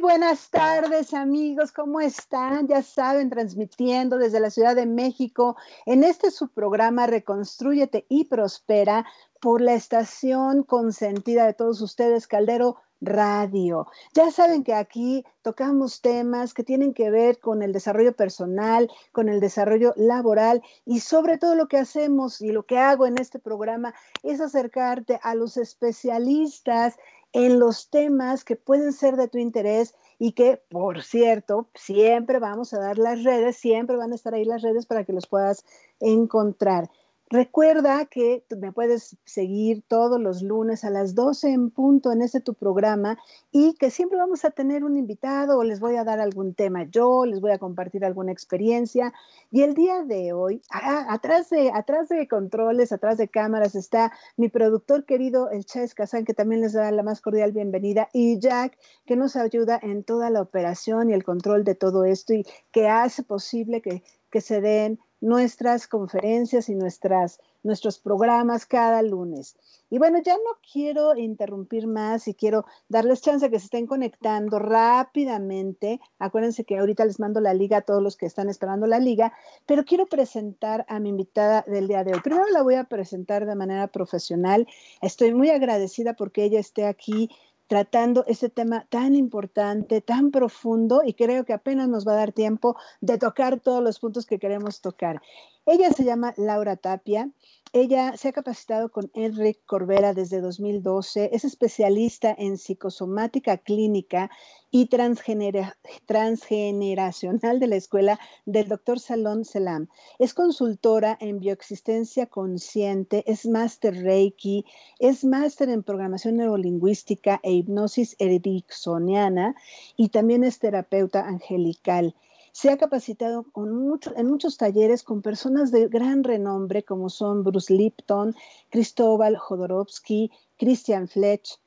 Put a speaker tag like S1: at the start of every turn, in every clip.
S1: Buenas tardes amigos, ¿cómo están? Ya saben, transmitiendo desde la Ciudad de México en este su programa Reconstrúyete y Prospera por la estación consentida de todos ustedes, Caldero Radio. Ya saben que aquí tocamos temas que tienen que ver con el desarrollo personal, con el desarrollo laboral y sobre todo lo que hacemos y lo que hago en este programa es acercarte a los especialistas en los temas que pueden ser de tu interés y que, por cierto, siempre vamos a dar las redes, siempre van a estar ahí las redes para que los puedas encontrar. Recuerda que me puedes seguir todos los lunes a las 12 en punto en este tu programa y que siempre vamos a tener un invitado o les voy a dar algún tema yo, les voy a compartir alguna experiencia. Y el día de hoy, atrás, de, atrás de controles, atrás de cámaras está mi productor querido, el Chávez Kazán, que también les da la más cordial bienvenida, y Jack, que nos ayuda en toda la operación y el control de todo esto y que hace posible que, que se den nuestras conferencias y nuestras, nuestros programas cada lunes. Y bueno, ya no quiero interrumpir más y quiero darles chance a que se estén conectando rápidamente. Acuérdense que ahorita les mando la liga a todos los que están esperando la liga, pero quiero presentar a mi invitada del día de hoy. Primero la voy a presentar de manera profesional. Estoy muy agradecida porque ella esté aquí tratando ese tema tan importante, tan profundo, y creo que apenas nos va a dar tiempo de tocar todos los puntos que queremos tocar. Ella se llama Laura Tapia. Ella se ha capacitado con Enrique Corbera desde 2012. Es especialista en psicosomática clínica y transgeneracional de la escuela del doctor Salón Selam. Es consultora en bioexistencia consciente, es máster Reiki, es máster en programación neurolingüística e hipnosis ericksoniana y también es terapeuta angelical. Se ha capacitado en muchos talleres con personas de gran renombre como son Bruce Lipton, Cristóbal Jodorowsky, Christian Fletch,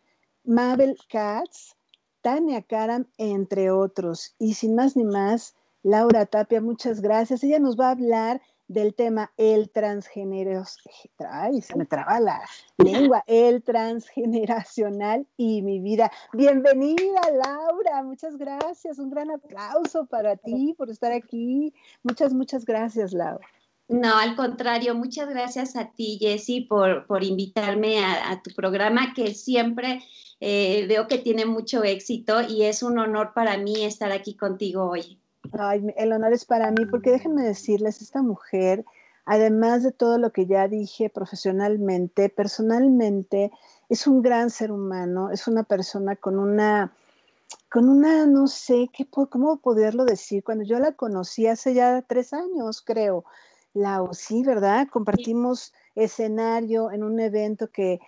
S1: Mabel Katz, Tania Karam, entre otros. Y sin más ni más, Laura Tapia, muchas gracias. Ella nos va a hablar del tema el transgénero, ay, se me traba la lengua, el transgeneracional y mi vida. Bienvenida, Laura, muchas gracias, un gran aplauso para ti por estar aquí. Muchas, muchas gracias, Laura.
S2: No, al contrario, muchas gracias a ti, Jessy, por, por invitarme a, tu programa que siempre eh, veo que tiene mucho éxito y es un honor para mí estar aquí contigo hoy.
S1: Ay, el honor es para mí, porque déjenme decirles, esta mujer, además de todo lo que ya dije profesionalmente, personalmente, es un gran ser humano, es una persona con una, con una, no sé, qué, cómo poderlo decir, cuando yo la conocí hace ya tres años, creo, la sí, ¿verdad? Compartimos escenario en un evento que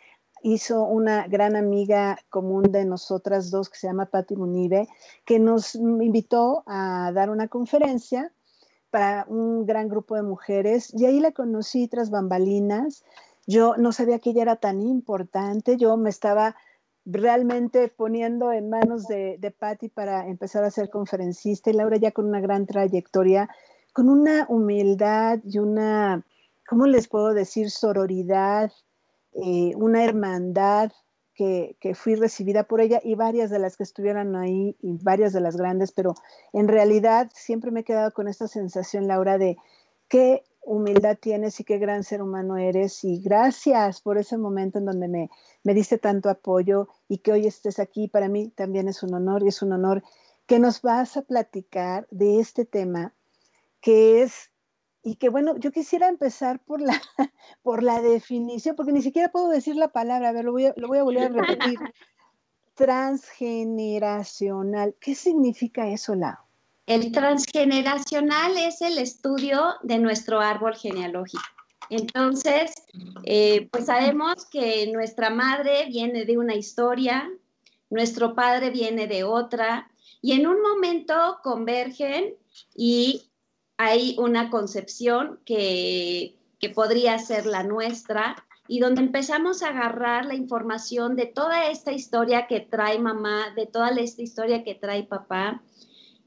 S1: hizo una gran amiga común de nosotras dos que se llama Patti Munive, que nos invitó a dar una conferencia para un gran grupo de mujeres y ahí la conocí tras bambalinas. Yo no sabía que ella era tan importante, yo me estaba realmente poniendo en manos de, de Patti para empezar a ser conferencista y Laura ya con una gran trayectoria, con una humildad y una, ¿cómo les puedo decir? Sororidad, eh, una hermandad que, fui recibida por ella y varias de las que estuvieron ahí y varias de las grandes, pero en realidad siempre me he quedado con esta sensación, Laura, de qué humildad tienes y qué gran ser humano eres y gracias por ese momento en donde me, me diste tanto apoyo y que hoy estés aquí. Para mí también es un honor y es un honor que nos vas a platicar de este tema que es y que bueno, yo quisiera empezar por la, por la definición, porque ni siquiera puedo decir la palabra, a ver, lo voy a, lo voy a volver a repetir. Transgeneracional, ¿qué significa eso, Lau?
S2: El transgeneracional es el estudio de nuestro árbol genealógico. Entonces, eh, pues sabemos que nuestra madre viene de una historia, nuestro padre viene de otra, y en un momento convergen y hay una concepción que, podría ser la nuestra y donde empezamos a agarrar la información de toda esta historia que trae mamá, de toda esta historia que trae papá.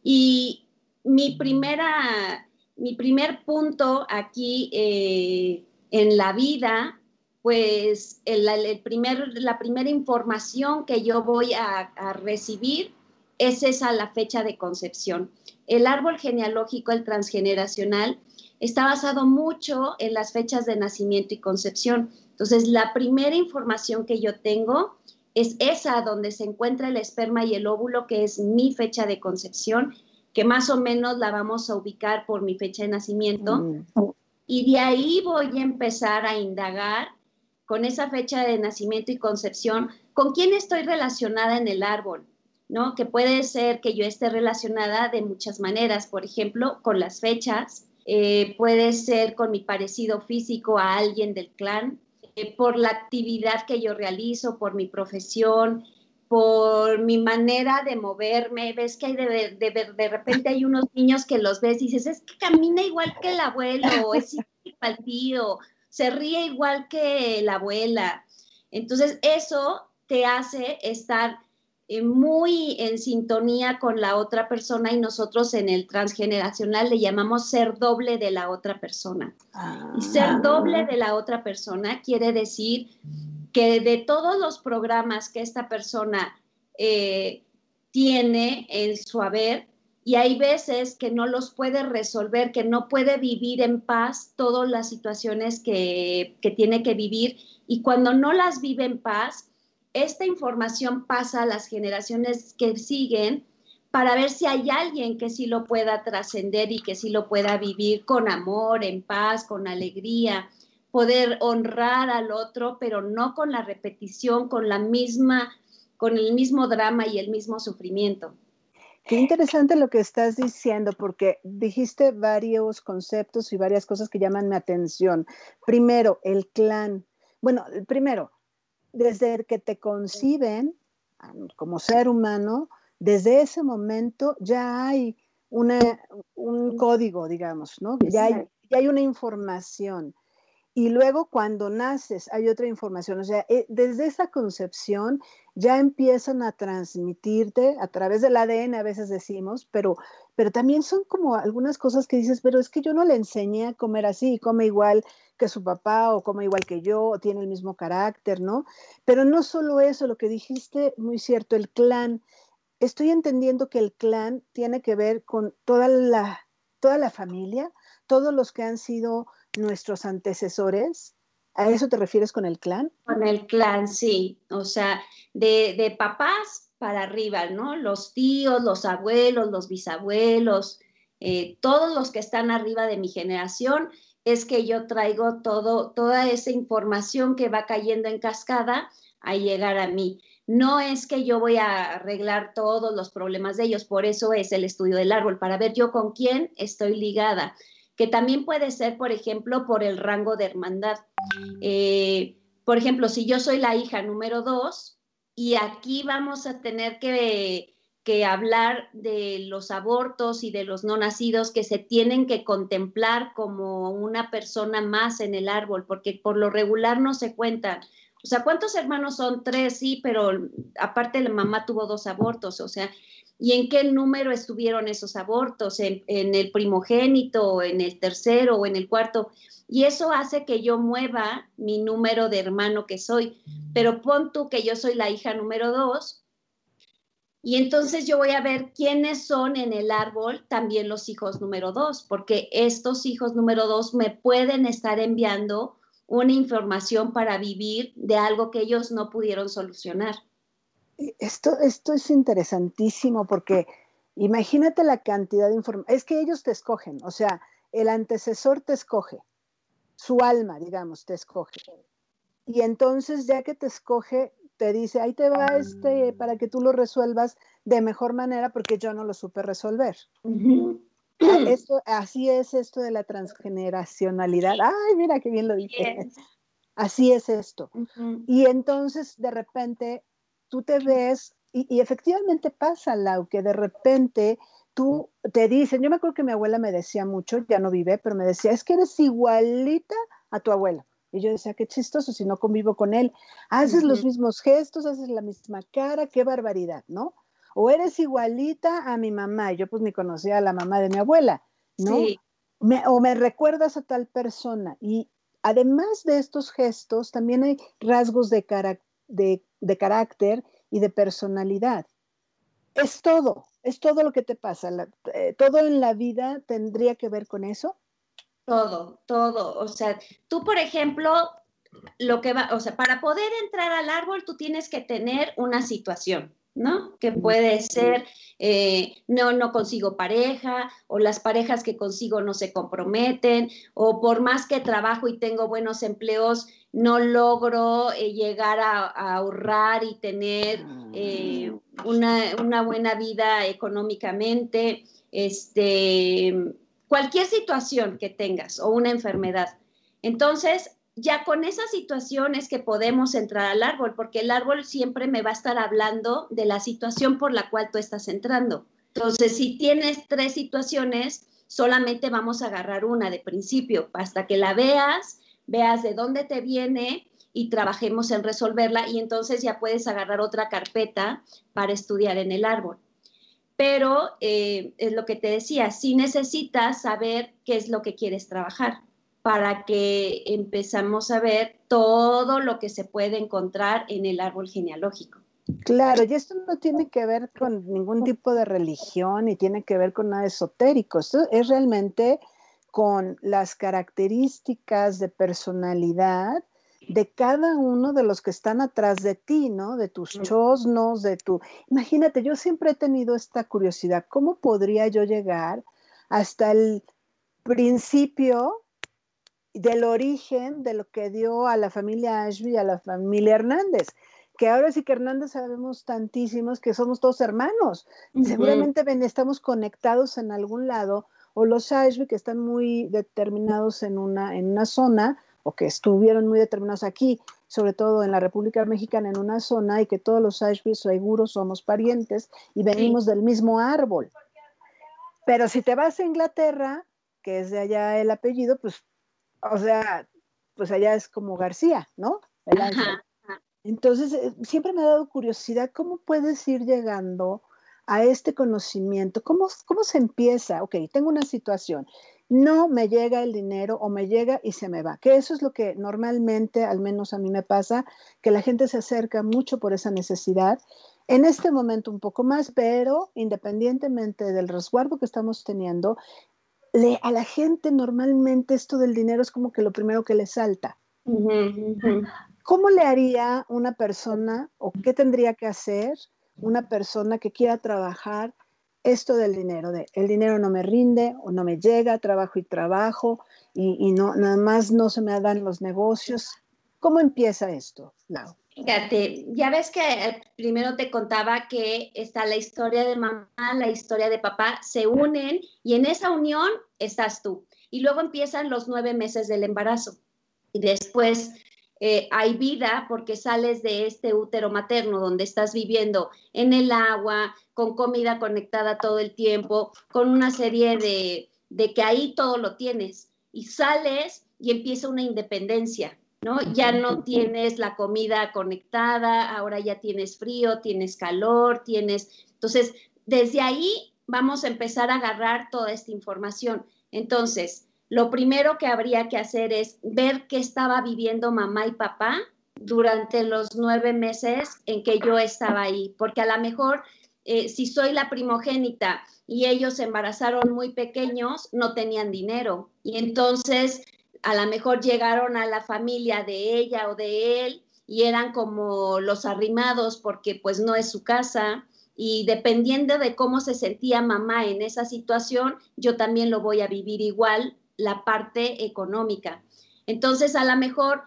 S2: Y mi primera, mi primer punto aquí eh, en la vida, pues el, primer, la primera información que yo voy a recibir es esa la fecha de concepción. El árbol genealógico, el transgeneracional, está basado mucho en las fechas de nacimiento y concepción. Entonces, la primera información que yo tengo es esa donde se encuentra el esperma y el óvulo, que es mi fecha de concepción, que más o menos la vamos a ubicar por mi fecha de nacimiento. Mm. Y de ahí voy a empezar a indagar con esa fecha de nacimiento y concepción, con quién estoy relacionada en el árbol, ¿no? Que puede ser que yo esté relacionada de muchas maneras, por ejemplo, con las fechas, eh, puede ser con mi parecido físico a alguien del clan, eh, por la actividad que yo realizo, por mi profesión, por mi manera de moverme, ves que hay de, de, repente hay unos niños que los ves y dices, es que camina igual que el abuelo, es igual al tío, se ríe igual que la abuela. Entonces, eso te hace estar muy en sintonía con la otra persona y nosotros en el transgeneracional le llamamos ser doble de la otra persona. Y ser ah. doble de la otra persona quiere decir que de todos los programas que esta persona eh, tiene en su haber, y hay veces que no los puede resolver, que no puede vivir en paz todas las situaciones que, que tiene que vivir, y cuando no las vive en paz, esta información pasa a las generaciones que siguen para ver si hay alguien que sí lo pueda trascender y que sí lo pueda vivir con amor, en paz, con alegría, poder honrar al otro, pero no con la repetición, con la misma, con el mismo drama y el mismo sufrimiento.
S1: Qué interesante lo que estás diciendo, porque dijiste varios conceptos y varias cosas que llaman mi atención. Primero, el clan. Bueno, primero, desde que te conciben como ser humano, desde ese momento ya hay un código, digamos, ¿no? Ya hay, ya hay una información. Y luego cuando naces hay otra información, o sea, eh, desde esa concepción ya empiezan a transmitirte a través del ADN, a veces decimos, pero, pero también son como algunas cosas que dices, pero es que yo no le enseñé a comer así, come igual que su papá o come igual que yo, o tiene el mismo carácter, ¿no? Pero no solo eso, lo que dijiste, muy cierto, el clan. Estoy entendiendo que el clan tiene que ver con toda la, toda la familia, todos los que han sido nuestros antecesores. ¿A eso te refieres con el clan?
S2: Con el clan, sí. O sea, de, papás para arriba, ¿no? Los tíos, los abuelos, los bisabuelos, eh, todos los que están arriba de mi generación, es que yo traigo todo, toda esa información que va cayendo en cascada a llegar a mí. No es que yo voy a arreglar todos los problemas de ellos, por eso es el estudio del árbol, para ver yo con quién estoy ligada que también puede ser, por ejemplo, por el rango de hermandad. Eh, por ejemplo, si yo soy la hija número dos y aquí vamos a tener que, que hablar de los abortos y de los no nacidos que se tienen que contemplar como una persona más en el árbol, porque por lo regular no se cuentan. O sea, ¿cuántos hermanos son? Tres, sí, pero aparte la mamá tuvo dos abortos, o sea, y en qué número estuvieron esos abortos, en, el primogénito, en el tercero o en el cuarto. Y eso hace que yo mueva mi número de hermano que soy. Pero pon tú que yo soy la hija número dos. Y entonces yo voy a ver quiénes son en el árbol también los hijos número dos, porque estos hijos número dos me pueden estar enviando una información para vivir de algo que ellos no pudieron solucionar.
S1: Esto, esto es interesantísimo porque imagínate la cantidad de información. Es que ellos te escogen, o sea, el antecesor te escoge, su alma, digamos, te escoge. Y entonces, ya que te escoge, te dice, ahí te va este para que tú lo resuelvas de mejor manera porque yo no lo supe resolver. esto, así es esto de la transgeneracionalidad. Ay, mira qué bien lo dije. Así es esto. Y entonces, de repente, tú te ves, y, efectivamente pasa, Lau, que de repente tú te dicen, yo me acuerdo que mi abuela me decía mucho, ya no vive, pero me decía, es que eres igualita a tu abuelo. Y yo decía, qué chistoso si no convivo con él. Haces los mismos gestos, haces la misma cara, qué barbaridad, ¿no? O eres igualita a mi mamá. Yo pues ni conocía a la mamá de mi abuela, ¿no? o me recuerdas a tal persona. Y además de estos gestos, también hay rasgos de, carácter de, carácter y de personalidad. es todo, es todo lo que te pasa. Eh, todo en la vida tendría que ver con eso.
S2: Todo, todo. O sea, tú, por ejemplo, lo que va, o sea, para poder entrar al árbol, tú tienes que tener una situación. ¿No? Que puede ser, eh, no, no consigo pareja, o las parejas que consigo no se comprometen, o por más que trabajo y tengo buenos empleos, no logro eh, llegar a, ahorrar y tener eh, una, una, buena vida económicamente, este, cualquier situación que tengas o una enfermedad. Entonces, ya con esas situaciones que podemos entrar al árbol, porque el árbol siempre me va a estar hablando de la situación por la cual tú estás entrando. Entonces, si tienes tres situaciones, solamente vamos a agarrar una de principio, hasta que la veas, veas de dónde te viene y trabajemos en resolverla y entonces ya puedes agarrar otra carpeta para estudiar en el árbol. Pero eh, es lo que te decía, si necesitas saber qué es lo que quieres trabajar para que empezamos a ver todo lo que se puede encontrar en el árbol genealógico.
S1: Claro, y esto no tiene que ver con ningún tipo de religión ni tiene que ver con nada esotérico. Esto es realmente con las características de personalidad de cada uno de los que están atrás de ti, ¿no? De tus chosnos, de tu... Imagínate, yo siempre he tenido esta curiosidad, ¿cómo podría yo llegar hasta el principio del origen de lo que dio a la familia Ashby y a la familia Hernández. Que ahora sí que Hernández sabemos tantísimos que somos todos hermanos. Seguramente estamos conectados en algún lado, o los Ashby que están muy determinados en una, en una zona, o que estuvieron muy determinados aquí, sobre todo en la República Mexicana, en una zona, y que todos los Ashby seguros somos parientes y venimos del mismo árbol. Pero si te vas a Inglaterra, que es de allá el apellido, pues o sea, pues allá es como García, ¿no? Entonces, eh, siempre me ha dado curiosidad cómo puedes ir llegando a este conocimiento, cómo, cómo se empieza, ok, tengo una situación, no me llega el dinero o me llega y se me va, que eso es lo que normalmente, al menos a mí me pasa, que la gente se acerca mucho por esa necesidad. En este momento un poco más, pero independientemente del resguardo que estamos teniendo, a la gente normalmente esto del dinero es como que lo primero que le salta. ¿Cómo le haría una persona o qué tendría que hacer una persona que quiera trabajar esto del dinero? De el dinero no me rinde o no me llega, trabajo y trabajo y, y no, nada más no se me dan los negocios. ¿Cómo empieza esto, Lau?
S2: Fíjate, ya ves que eh, primero te contaba que está la historia de mamá, la historia de papá, se unen y en esa unión estás tú. Y luego empiezan los nueve meses del embarazo. Y después eh, hay vida porque sales de este útero materno donde estás viviendo en el agua, con comida conectada todo el tiempo, con una serie de, de que ahí todo lo tienes. Y sales y empieza una independencia ¿no? Ya no tienes la comida conectada, ahora ya tienes frío, tienes calor, tienes... Entonces, desde ahí vamos a empezar a agarrar toda esta información. Entonces, lo primero que habría que hacer es ver qué estaba viviendo mamá y papá durante los nueve meses en que yo estaba ahí, porque a lo mejor eh, si soy la primogénita y ellos se embarazaron muy pequeños, no tenían dinero. Y entonces a lo mejor llegaron a la familia de ella o de él y eran como los arrimados porque pues no es su casa y dependiendo de cómo se sentía mamá en esa situación, yo también lo voy a vivir igual, la parte económica. Entonces a lo mejor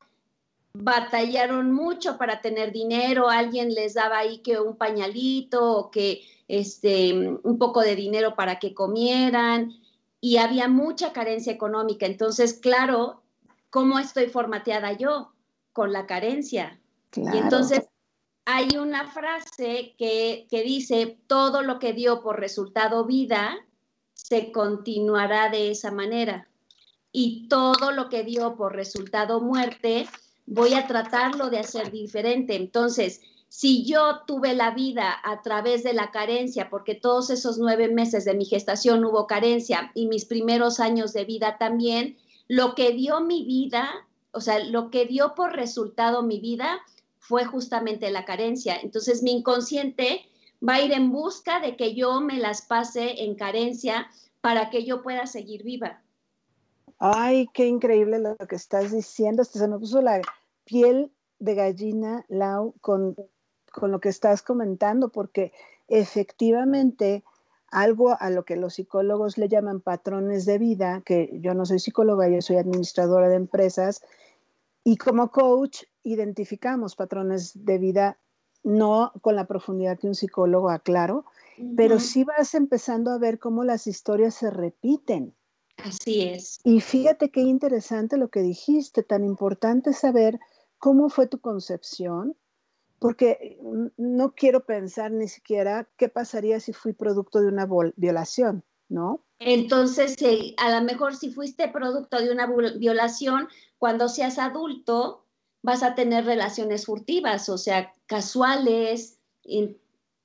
S2: batallaron mucho para tener dinero, alguien les daba ahí que un pañalito o que este un poco de dinero para que comieran y había mucha carencia económica. Entonces, claro, ¿cómo estoy formateada yo? Con la carencia. Y entonces hay una frase que, que dice, todo lo que dio por resultado vida, se continuará de esa manera. Y todo lo que dio por resultado muerte, voy a tratarlo de hacer diferente. Entonces, si yo tuve la vida a través de la carencia, porque todos esos nueve meses de mi gestación hubo carencia y mis primeros años de vida también, lo que dio mi vida, o sea, lo que dio por resultado mi vida fue justamente la carencia. Entonces mi inconsciente va a ir en busca de que yo me las pase en carencia para que yo pueda seguir viva.
S1: Ay, qué increíble lo que estás diciendo. Hasta se me puso la piel de gallina, Lau, con, con lo que estás comentando, porque efectivamente algo a lo que los psicólogos le llaman patrones de vida, que yo no soy psicóloga, yo soy administradora de empresas, y como coach identificamos patrones de vida, no con la profundidad que un psicólogo, aclaro, pero sí vas empezando a ver cómo las historias se repiten.
S2: Así es.
S1: Y fíjate qué interesante lo que dijiste, tan importante saber cómo fue tu concepción, porque no quiero pensar ni siquiera qué pasaría si fui producto de una violación, ¿no?
S2: Entonces, a lo mejor si fuiste producto de una violación, cuando seas adulto, vas a tener relaciones furtivas, o sea, casuales,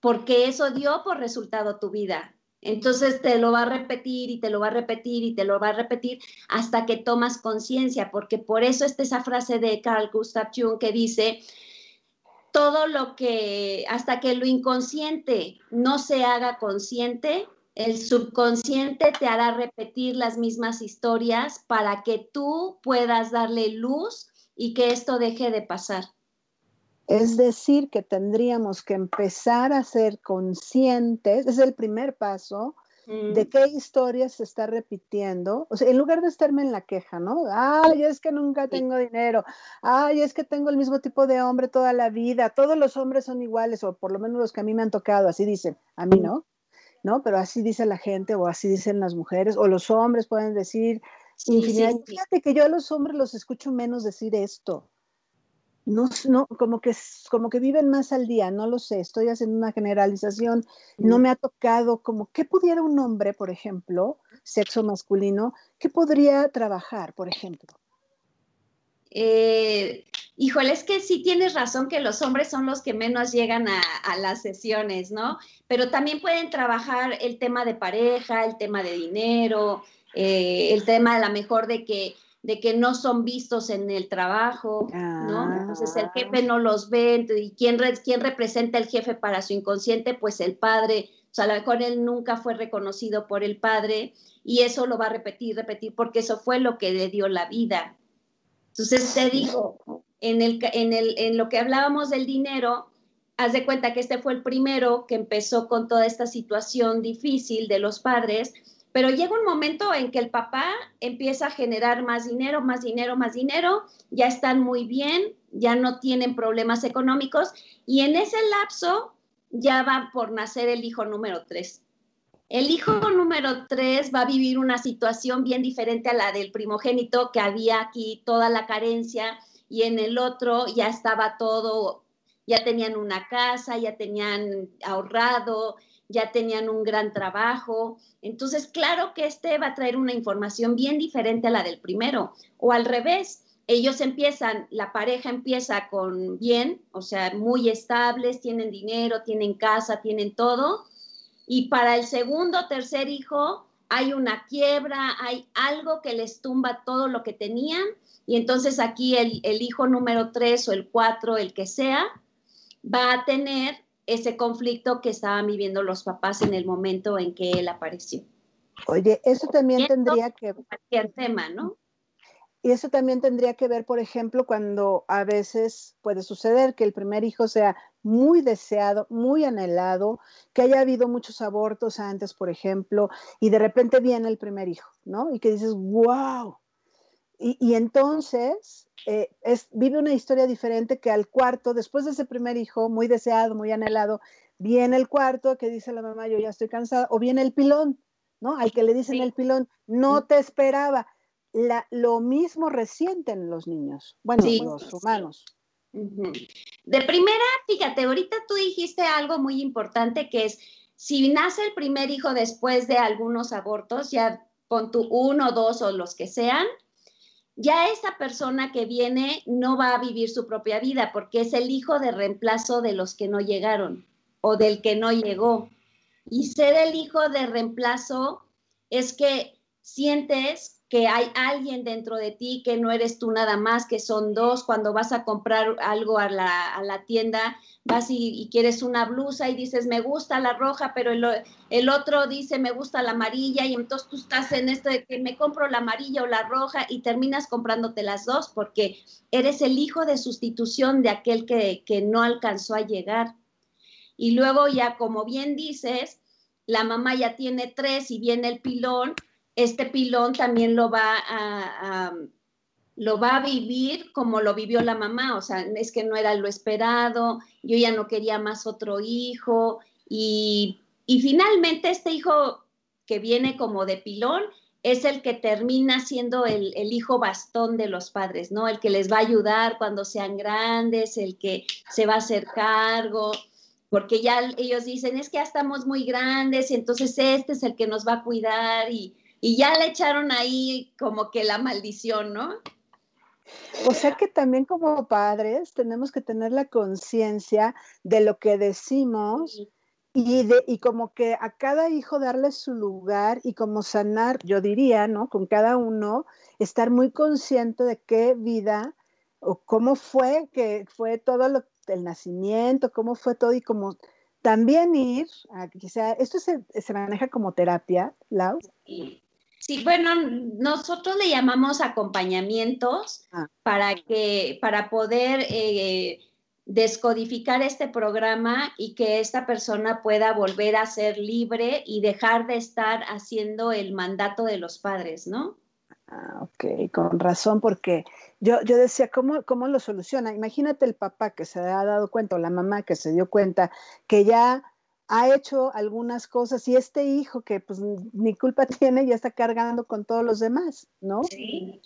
S2: porque eso dio por resultado tu vida. Entonces te lo va a repetir y te lo va a repetir y te lo va a repetir hasta que tomas conciencia, porque por eso está esa frase de Carl Gustav Jung que dice, todo lo que, hasta que lo inconsciente no se haga consciente, el subconsciente te hará repetir las mismas historias para que tú puedas darle luz y que esto deje de pasar.
S1: Es decir, que tendríamos que empezar a ser conscientes, es el primer paso, de qué historia se está repitiendo. O sea, en lugar de estarme en la queja, ¿no? Ay, es que nunca tengo dinero. Ay, es que tengo el mismo tipo de hombre toda la vida. Todos los hombres son iguales, o por lo menos los que a mí me han tocado, así dicen. A mí no, ¿no? Pero así dice la gente, o así dicen las mujeres, o los hombres pueden decir infinidad. Fíjate que yo a los hombres los escucho menos decir esto no, no, como que, como que viven más al día, no lo sé, estoy haciendo una generalización, no me ha tocado como, ¿qué pudiera un hombre, por ejemplo, sexo masculino, qué podría trabajar, por ejemplo?
S2: Eh, híjole, es que sí tienes razón que los hombres son los que menos llegan a, las sesiones, ¿no? Pero también pueden trabajar el tema de pareja, el tema de dinero, eh, el tema a lo mejor de que de que no son vistos en el trabajo, ¿no? Entonces el jefe ah. no los ve, y ¿quién, quién representa el jefe para su inconsciente? Pues el padre, o sea, a lo mejor él nunca fue reconocido por el padre y eso lo va a repetir, repetir, porque eso fue lo que le dio la vida. Entonces te digo, en, el, en, el, en lo que hablábamos del dinero, haz de cuenta que este fue el primero que empezó con toda esta situación difícil de los padres, pero llega un momento en que el papá empieza a generar más dinero, más dinero, más dinero, ya están muy bien, ya no tienen problemas económicos y en ese lapso ya va por nacer el hijo número tres. El hijo número tres va a vivir una situación bien diferente a la del primogénito, que había aquí toda la carencia y en el otro ya estaba todo, ya tenían una casa, ya tenían ahorrado, ya tenían un gran trabajo. Entonces, claro que este va a traer una información bien diferente a la del primero. O al revés, ellos empiezan, la pareja empieza con bien, o sea, muy estables, tienen dinero, tienen casa, tienen todo. Y para el segundo, tercer hijo, hay una quiebra, hay algo que les tumba todo lo que tenían. Y entonces aquí el, el hijo número tres o el cuatro, el que sea, va a tener ese conflicto que estaban viviendo los papás en el momento en que él apareció.
S1: Oye, eso también tendría que...
S2: Cualquier tema, ¿no?
S1: Y eso también tendría que ver, por ejemplo, cuando a veces puede suceder que el primer hijo sea muy deseado, muy anhelado, que haya habido muchos abortos antes, por ejemplo, y de repente viene el primer hijo, ¿no? Y que dices, wow. Y, y entonces eh, es, vive una historia diferente que al cuarto, después de ese primer hijo, muy deseado, muy anhelado, viene el cuarto que dice la mamá, yo ya estoy cansada, o viene el pilón, ¿no? Al que le dicen el pilón, no te esperaba. La, lo mismo resienten los niños, bueno, los humanos.
S2: De primera, fíjate, ahorita tú dijiste algo muy importante que es, si nace el primer hijo después de algunos abortos, ya pon tu uno, dos o los que sean, ya esa persona que viene no va a vivir su propia vida porque es el hijo de reemplazo de los que no llegaron o del que no llegó. Y ser el hijo de reemplazo es que sientes que hay alguien dentro de ti, que no eres tú nada más, que son dos. Cuando vas a comprar algo a la, tienda, vas y, quieres una blusa y dices, me gusta la roja, pero el, otro dice, me gusta la amarilla, y entonces tú estás en esto de que me compro la amarilla o la roja y terminas comprándote las dos porque eres el hijo de sustitución de aquel que, que no alcanzó a llegar. Y luego ya, como bien dices, la mamá ya tiene tres y viene el pilón este pilón también lo va a, lo va a vivir como lo vivió la mamá, o sea, es que no era lo esperado, yo ya no quería más otro hijo y, finalmente este hijo que viene como de pilón es el que termina siendo el, el, hijo bastón de los padres, ¿no? El que les va a ayudar cuando sean grandes, el que se va a hacer cargo, porque ya ellos dicen, es que ya estamos muy grandes y entonces este es el que nos va a cuidar y, y ya le echaron ahí como que la maldición, ¿no?
S1: O sea que también como padres tenemos que tener la conciencia de lo que decimos y, de, y como que a cada hijo darle su lugar y como sanar, yo diría, ¿no? Con cada uno, estar muy consciente de qué vida o cómo fue que fue todo lo, el nacimiento, cómo fue todo y como también ir, a, quizá, esto se, se maneja como terapia, Lau.
S2: Sí. Sí, bueno, nosotros le llamamos acompañamientos ah. para que, para poder eh, descodificar este programa y que esta persona pueda volver a ser libre y dejar de estar haciendo el mandato de los padres, ¿no?
S1: Ah, ok, con razón, porque yo, yo decía, ¿cómo, ¿cómo lo soluciona? Imagínate el papá que se ha dado cuenta o la mamá que se dio cuenta que ya ha hecho algunas cosas y este hijo que pues ni culpa tiene ya está cargando con todos los demás, ¿no? Sí.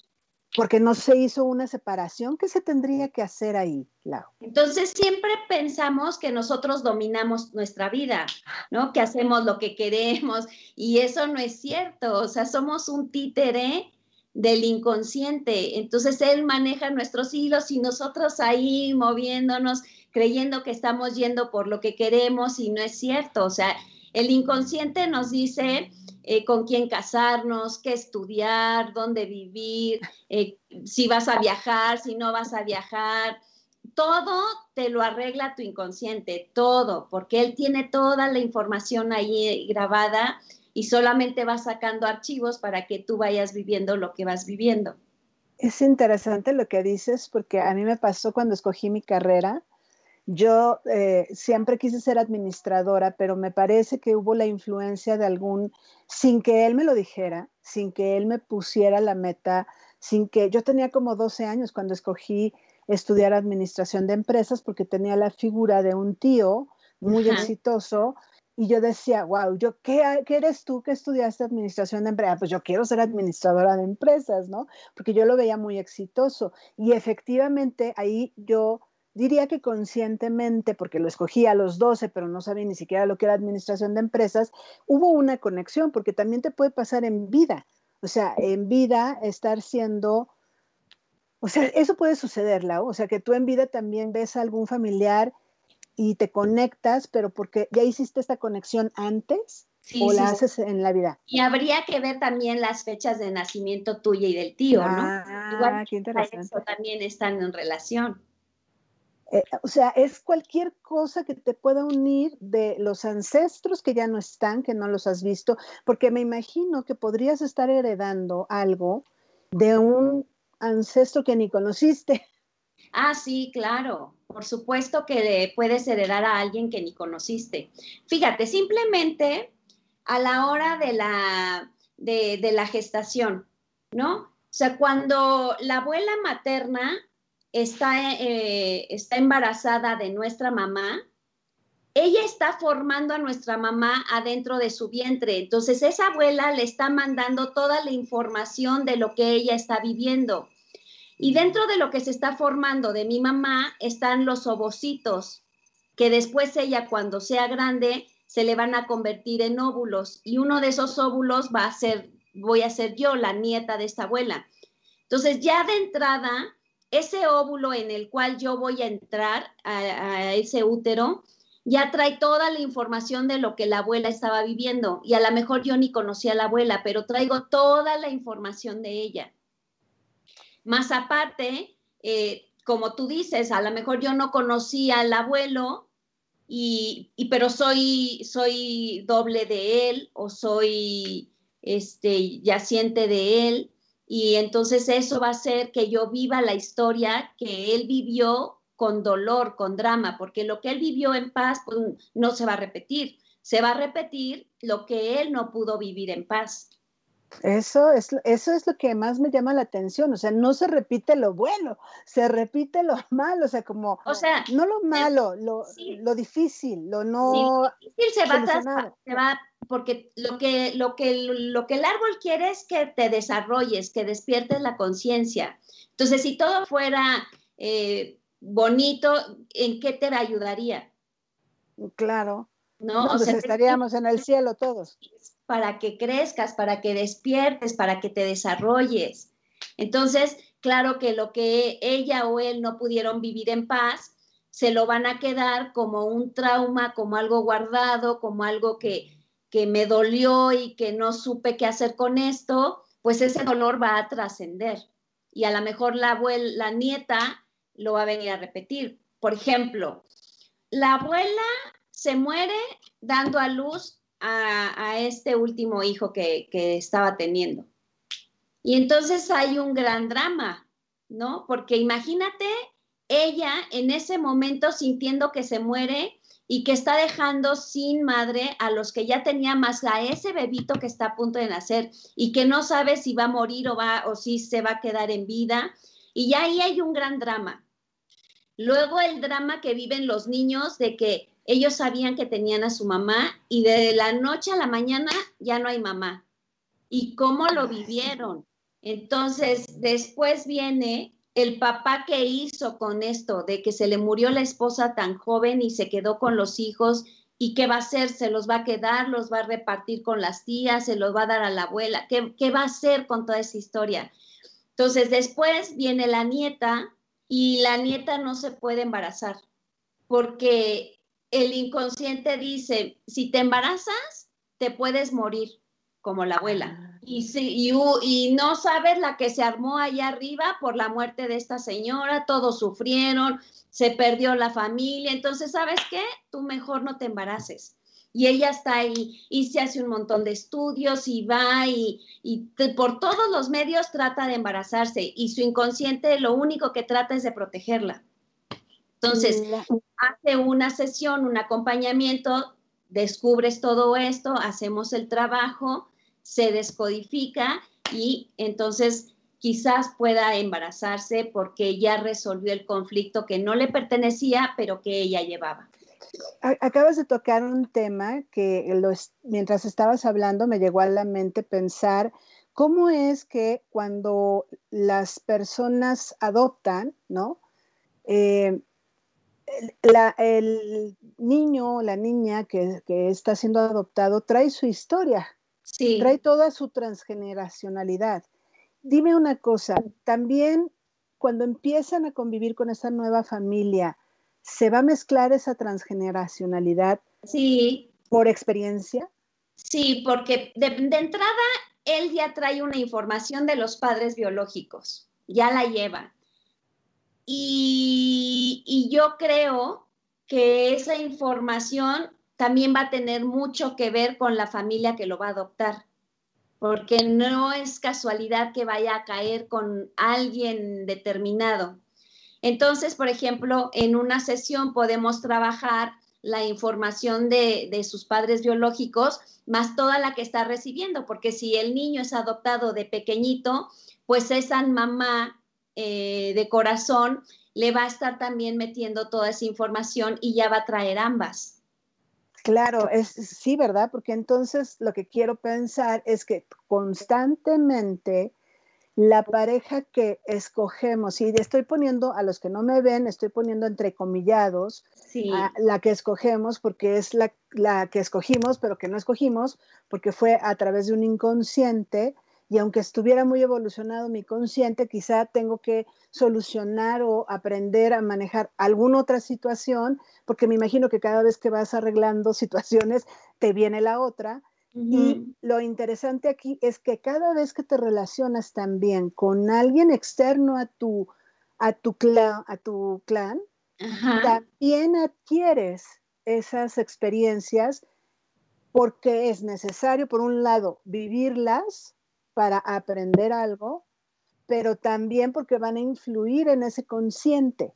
S1: Porque no se hizo una separación, ¿qué se tendría que hacer ahí, Lau?
S2: Entonces siempre pensamos que nosotros dominamos nuestra vida, ¿no? Que hacemos lo que queremos y eso no es cierto, o sea, somos un títere del inconsciente. Entonces él maneja nuestros hilos y nosotros ahí moviéndonos creyendo que estamos yendo por lo que queremos y no es cierto. O sea, el inconsciente nos dice eh, con quién casarnos, qué estudiar, dónde vivir, eh, si vas a viajar, si no vas a viajar. Todo te lo arregla tu inconsciente, todo, porque él tiene toda la información ahí grabada y solamente va sacando archivos para que tú vayas viviendo lo que vas viviendo.
S1: Es interesante lo que dices porque a mí me pasó cuando escogí mi carrera yo eh, siempre quise ser administradora, pero me parece que hubo la influencia de algún, sin que él me lo dijera, sin que él me pusiera la meta, sin que yo tenía como 12 años cuando escogí estudiar administración de empresas porque tenía la figura de un tío muy exitoso y yo decía, wow, yo, ¿qué, ¿qué, eres tú que estudiaste administración de empresas? Pues yo quiero ser administradora de empresas, ¿no? Porque yo lo veía muy exitoso. Y efectivamente ahí yo diría que conscientemente, porque lo escogí a los 12, pero no sabía ni siquiera lo que era administración de empresas, hubo una conexión, porque también te puede pasar en vida. O sea, en vida estar siendo, o sea, eso puede suceder, Lau. O sea, que tú en vida también ves a algún familiar y te conectas, pero porque ya hiciste esta conexión antes. o la haces en la vida.
S2: Y habría que ver también las fechas de nacimiento tuya y del tío, ¿no?
S1: Ah, Igual qué interesante.
S2: Eso también están en relación.
S1: Eh, o sea, es cualquier cosa que te pueda unir de los ancestros que ya no están, que no los has visto, porque me imagino que podrías estar heredando algo de un ancestro que ni conociste.
S2: Ah, sí, claro. Por supuesto que puedes heredar a alguien que ni conociste. Fíjate, simplemente a la hora de la, de, de la gestación, ¿no? O sea, cuando la abuela materna está, eh, está embarazada de nuestra mamá, ella está formando a nuestra mamá adentro de su vientre. Entonces, esa abuela le está mandando toda la información de lo que ella está viviendo. Y dentro de lo que se está formando de mi mamá están los ovocitos, que después ella cuando sea grande se le van a convertir en óvulos. Y uno de esos óvulos va a ser, voy a ser yo, la nieta de esta abuela. Entonces, ya de entrada, ese óvulo en el cual yo voy a entrar a, ese útero ya trae toda la información de lo que la abuela estaba viviendo. Y a lo mejor yo ni conocía a la abuela, pero traigo toda la información de ella. Más aparte, eh, como tú dices, a lo mejor yo no conocía al abuelo, y, pero soy, soy doble de él o soy este, yaciente de él. Y entonces eso va a hacer que yo viva la historia que él vivió con dolor, con drama, porque lo que él vivió en paz pues, no se va a repetir. Se va a repetir lo que él no pudo vivir en paz.
S1: Eso es, eso es lo que más me llama la atención, o sea, no se repite lo bueno, se repite lo malo, o sea, como,
S2: o sea,
S1: no lo malo, lo, lo difícil, lo no...
S2: Sí, se va, se va, porque lo que, lo, que, lo que el árbol quiere es que te desarrolles, que despiertes la conciencia. Entonces, si todo fuera eh, bonito, ¿en qué te ayudaría?
S1: Claro. No, pues estaríamos en el cielo todos.
S2: Para que crezcas, para que despiertes, para que te desarrolles. Entonces, claro que lo que ella o él no pudieron vivir en paz, se lo van a quedar como un trauma, como algo guardado, como algo que, que me dolió y que no supe qué hacer con esto, pues ese dolor va a trascender. Y a lo mejor la abuela, la nieta lo va a venir a repetir. Por ejemplo, la abuela se muere dando a luz a, este último hijo que, que estaba teniendo. Y entonces hay un gran drama, ¿no? Porque imagínate ella en ese momento sintiendo que se muere y que está dejando sin madre a los que ya tenía más a ese bebito que está a punto de nacer y que no sabe si va a morir o va o si se va a quedar en vida y ya ahí hay un gran drama. Luego el drama que viven los niños de que ellos sabían que tenían a su mamá y de la noche a la mañana ya no hay mamá. ¿Y cómo lo vivieron? Entonces, después viene el papá que hizo con esto, de que se le murió la esposa tan joven y se quedó con los hijos, ¿y qué va a hacer? ¿Se los va a quedar? ¿Los va a repartir con las tías? ¿Se los va a dar a la abuela? ¿Qué, qué va a hacer con toda esa historia? Entonces, después viene la nieta y la nieta no se puede embarazar porque el inconsciente dice, si te embarazas, te puedes morir, como la abuela. Ah. Y, si, y, no sabes la que se armó allá arriba por la muerte de esta señora, todos sufrieron, se perdió la familia, entonces, ¿sabes qué? Tú mejor no te embaraces y ella está ahí y se hace un montón de estudios y va y, por todos los medios trata de embarazarse y su inconsciente lo único que trata es de protegerla. Entonces, hace una sesión, un acompañamiento, descubres todo esto, hacemos el trabajo, se descodifica y entonces quizás pueda embarazarse porque ya resolvió el conflicto que no le pertenecía, pero que ella llevaba.
S1: Acabas de tocar un tema que mientras estabas hablando me llegó a la mente pensar cómo es que cuando las personas adoptan, ¿no? Eh, el niño o la niña que, está siendo adoptado trae su historia, trae toda su transgeneracionalidad. Dime una cosa, también cuando empiezan a convivir con esa nueva familia, ¿se va a mezclar esa transgeneracionalidad?
S2: Sí.
S1: ¿Por experiencia?
S2: Sí, porque de, entrada él ya trae una información de los padres biológicos, ya la lleva. Y, yo creo que esa información también va a tener mucho que ver con la familia que lo va a adoptar, porque no es casualidad que vaya a caer con alguien determinado. Entonces, por ejemplo, en una sesión podemos trabajar la información de, sus padres biológicos más toda la que está recibiendo, porque si el niño es adoptado de pequeñito, pues esa mamá eh, de corazón le va a estar también metiendo toda esa información y ya va a traer ambas.
S1: Claro, es sí, ¿verdad? Porque entonces lo que quiero pensar es que constantemente la pareja que escogemos, y estoy poniendo a los que no me ven, estoy poniendo entre comillados a la que escogemos, porque es la, que escogimos, pero que no escogimos, porque fue a través de un inconsciente y aunque estuviera muy evolucionado mi consciente, quizá tengo que solucionar o aprender a manejar alguna otra situación, porque me imagino que cada vez que vas arreglando situaciones, te viene la otra. Y lo interesante aquí es que cada vez que te relacionas también con alguien externo a tu, a tu, clan, a tu clan, también adquieres esas experiencias porque es necesario, por un lado, vivirlas para aprender algo, pero también porque van a influir en ese consciente.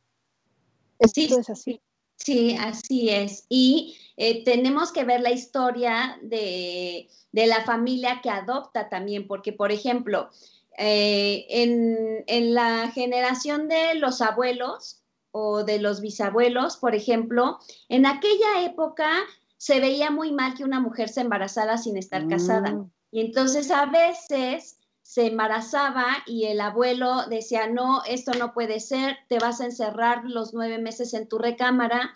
S2: Esto es así. Sí, así es. Y eh, tenemos que ver la historia de, la familia que adopta también, porque, por ejemplo, eh, en, en, la generación de los abuelos o de los bisabuelos, por ejemplo, en aquella época se veía muy mal que una mujer se embarazara sin estar casada. Y entonces a veces se embarazaba y el abuelo decía, no, esto no puede ser, te vas a encerrar los nueve meses en tu recámara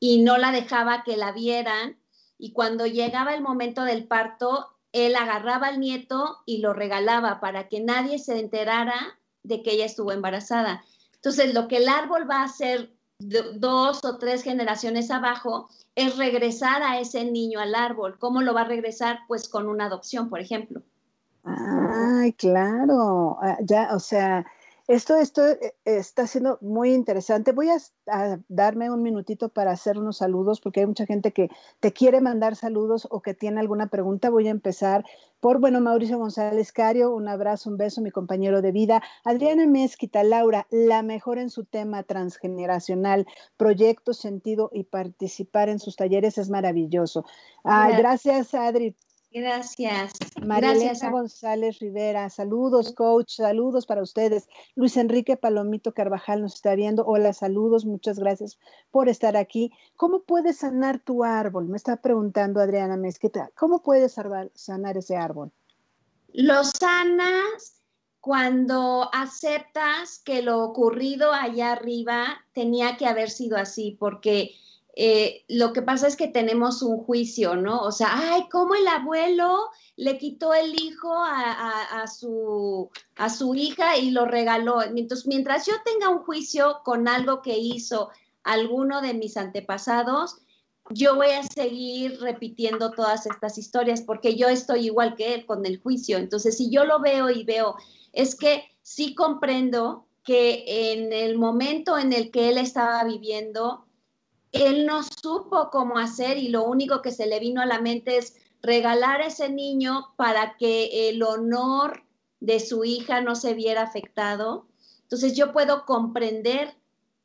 S2: y no la dejaba que la vieran. Y cuando llegaba el momento del parto, él agarraba al nieto y lo regalaba para que nadie se enterara de que ella estuvo embarazada. Entonces, lo que el árbol va a hacer dos o tres generaciones abajo es regresar a ese niño al árbol. ¿Cómo lo va a regresar? Pues con una adopción, por ejemplo.
S1: Ay, claro. Ah, ya, o sea, esto, esto eh, está siendo muy interesante. Voy a, darme un minutito para hacer unos saludos porque hay mucha gente que te quiere mandar saludos o que tiene alguna pregunta. Voy a empezar por, bueno, Mauricio González Cario, un abrazo, un beso, mi compañero de vida. Adriana Mezquita, Laura, la mejor en su tema transgeneracional, proyecto, sentido y participar en sus talleres es maravilloso. gracias, Adri,
S2: Gracias.
S1: María González Rivera, saludos, coach, saludos para ustedes. Luis Enrique Palomito Carvajal nos está viendo. Hola, saludos, muchas gracias por estar aquí. ¿Cómo puedes sanar tu árbol? Me está preguntando Adriana Mezquita. ¿Cómo puedes sanar ese árbol?
S2: Lo sanas cuando aceptas que lo ocurrido allá arriba tenía que haber sido así, porque eh, lo que pasa es que tenemos un juicio, ¿no? O sea, ay, ¿cómo el abuelo le quitó el hijo a, su, a su hija y lo regaló? Entonces, mientras yo tenga un juicio con algo que hizo alguno de mis antepasados, yo voy a seguir repitiendo todas estas historias porque yo estoy igual que él con el juicio. Entonces, si yo lo veo y veo, es que sí comprendo que en el momento en el que él estaba viviendo, él no supo cómo hacer y lo único que se le vino a la mente es regalar a ese niño para que el honor de su hija no se viera afectado. Entonces yo puedo comprender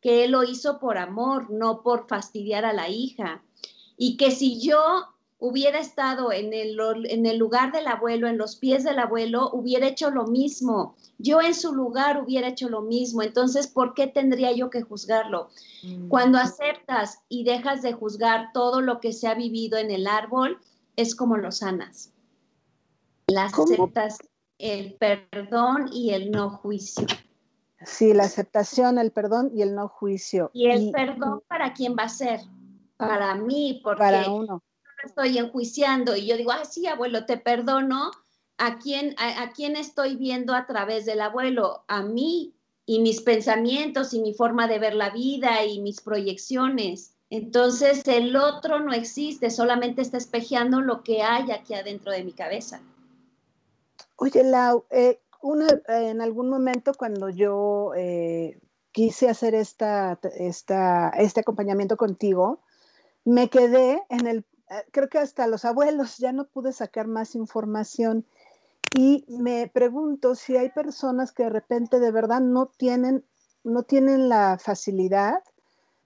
S2: que él lo hizo por amor, no por fastidiar a la hija. Y que si yo hubiera estado en el, en el lugar del abuelo, en los pies del abuelo, hubiera hecho lo mismo. Yo en su lugar hubiera hecho lo mismo. Entonces, ¿por qué tendría yo que juzgarlo? Mm. Cuando aceptas y dejas de juzgar todo lo que se ha vivido en el árbol, es como lo sanas. La aceptas el perdón y el no juicio.
S1: Sí, la aceptación, el perdón y el no juicio.
S2: Y el perdón para quién va a ser, para mí, porque para uno estoy enjuiciando y yo digo, ah, sí, abuelo, te perdono, ¿a quién, a, quién estoy viendo a través del abuelo? A mí y mis pensamientos y mi forma de ver la vida y mis proyecciones. Entonces el otro no existe, solamente está espejeando lo que hay aquí adentro de mi cabeza.
S1: Oye, Lau, eh, en algún momento cuando yo eh, quise hacer esta, esta, este acompañamiento contigo, me quedé en el eh, creo que hasta los abuelos ya no pude sacar más información y me pregunto si hay personas que de repente de verdad no tienen, no tienen la facilidad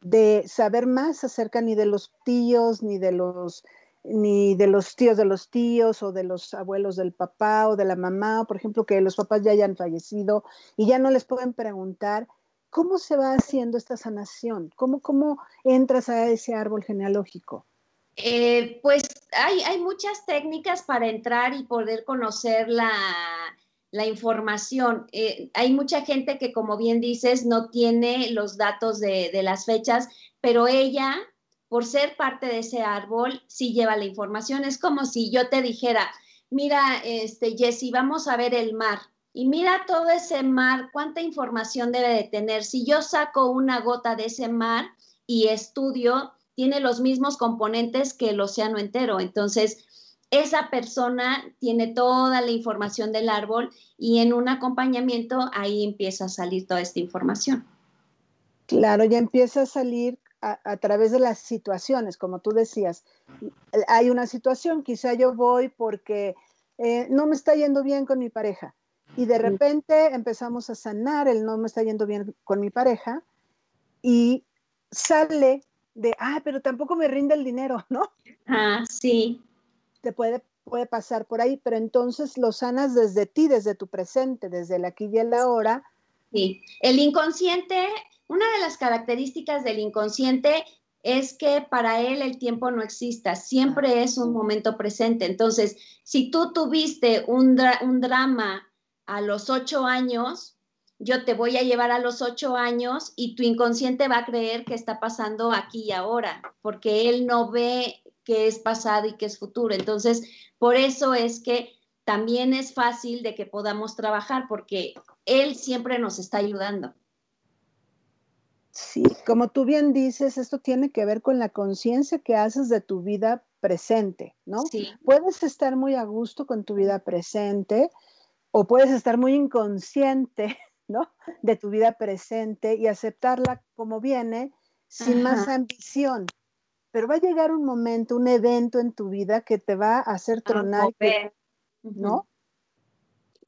S1: de saber más acerca ni de los tíos, ni de los, ni de los tíos de los tíos o de los abuelos del papá o de la mamá, por ejemplo, que los papás ya hayan fallecido y ya no les pueden preguntar. ¿Cómo se va haciendo esta sanación? ¿Cómo, cómo entras a ese árbol genealógico?
S2: Eh, pues hay, hay, muchas técnicas para entrar y poder conocer la, información. Eh, hay mucha gente que, como bien dices, no tiene los datos de, de, las fechas, pero ella, por ser parte de ese árbol, sí lleva la información. Es como si yo te dijera, mira, este, Jessy, vamos a ver el mar. Y mira todo ese mar, cuánta información debe de tener. Si yo saco una gota de ese mar y estudio, tiene los mismos componentes que el océano entero. Entonces, esa persona tiene toda la información del árbol y en un acompañamiento ahí empieza a salir toda esta información.
S1: Claro, ya empieza a salir a, través de las situaciones, como tú decías. Hay una situación, quizá yo voy porque eh, no me está yendo bien con mi pareja y de repente empezamos a sanar el no me está yendo bien con mi pareja y sale de, ah, pero tampoco me rinde el dinero, ¿no?
S2: Ah, sí.
S1: Te puede, puede pasar por ahí, pero entonces lo sanas desde ti, desde tu presente, desde el aquí y el ahora.
S2: Sí, el inconsciente, una de las características del inconsciente es que para él el tiempo no exista, siempre es un momento presente. Entonces, si tú tuviste un, un drama a los ocho años, yo te voy a llevar a los ocho años y tu inconsciente va a creer que está pasando aquí y ahora, porque él no ve que es pasado y que es futuro. Entonces, por eso es que también es fácil de que podamos trabajar, porque él siempre nos está ayudando.
S1: Sí, como tú bien dices, esto tiene que ver con la conciencia que haces de tu vida presente, ¿no?
S2: Sí.
S1: Puedes estar muy a gusto con tu vida presente, o puedes estar muy inconsciente, ¿no? De tu vida presente y aceptarla como viene sin más ambición. Pero va a llegar un momento, un evento en tu vida que te va a hacer tronar, ¿no?